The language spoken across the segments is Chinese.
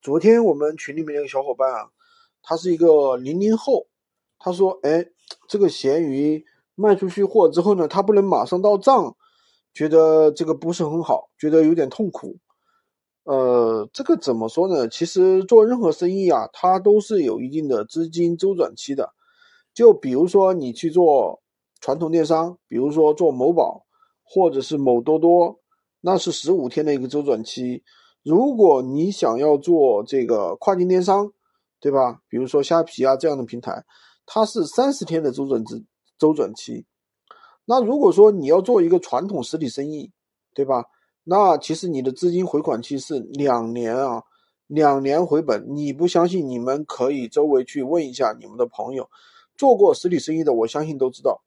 昨天我们群里面那个小伙伴啊，他是一个零零后，他说：“哎，这个闲鱼卖出去货之后呢，他不能马上到账，觉得这个不是很好，觉得有点痛苦。”呃，这个怎么说呢？其实做任何生意啊，它都是有一定的资金周转期的。就比如说你去做传统电商，比如说做某宝或者是某多多，那是十五天的一个周转期。如果你想要做这个跨境电商，对吧？比如说虾皮啊这样的平台，它是三十天的周转之周转期。那如果说你要做一个传统实体生意，对吧？那其实你的资金回款期是两年啊，两年回本。你不相信？你们可以周围去问一下你们的朋友。做过实体生意的，我相信都知道。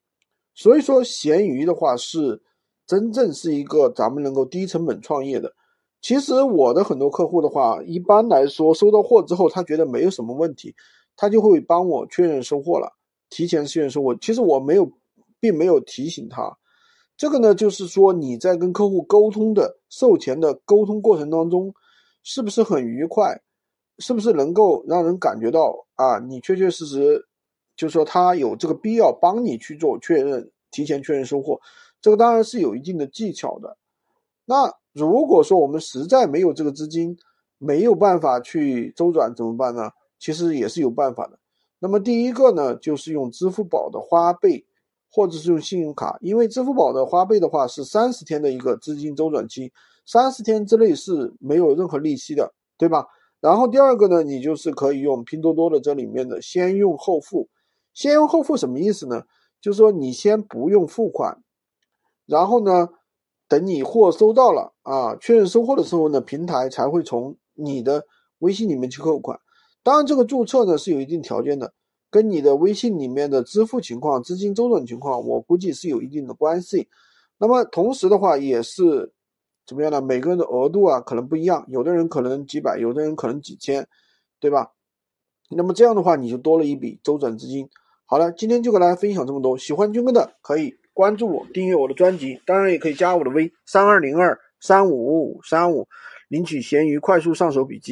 所以说，闲鱼的话是真正是一个咱们能够低成本创业的。其实我的很多客户的话，一般来说收到货之后，他觉得没有什么问题，他就会帮我确认收货了，提前确认收货。其实我没有，并没有提醒他。这个呢，就是说你在跟客户沟通的售前的沟通过程当中，是不是很愉快？是不是能够让人感觉到啊，你确确实实。就是说，他有这个必要帮你去做确认，提前确认收货，这个当然是有一定的技巧的。那如果说我们实在没有这个资金，没有办法去周转怎么办呢？其实也是有办法的。那么第一个呢，就是用支付宝的花呗，或者是用信用卡，因为支付宝的花呗的话是三十天的一个资金周转期，三十天之内是没有任何利息的，对吧？然后第二个呢，你就是可以用拼多多的这里面的先用后付。先用后付什么意思呢？就是说你先不用付款，然后呢，等你货收到了啊，确认收货的时候呢，平台才会从你的微信里面去扣款。当然，这个注册呢是有一定条件的，跟你的微信里面的支付情况、资金周转情况，我估计是有一定的关系。那么同时的话，也是怎么样呢？每个人的额度啊可能不一样，有的人可能几百，有的人可能几千，对吧？那么这样的话，你就多了一笔周转资金。好了，今天就给大家分享这么多。喜欢军哥的可以关注我，订阅我的专辑，当然也可以加我的微三二零二三五五五三五，领取闲鱼快速上手笔记。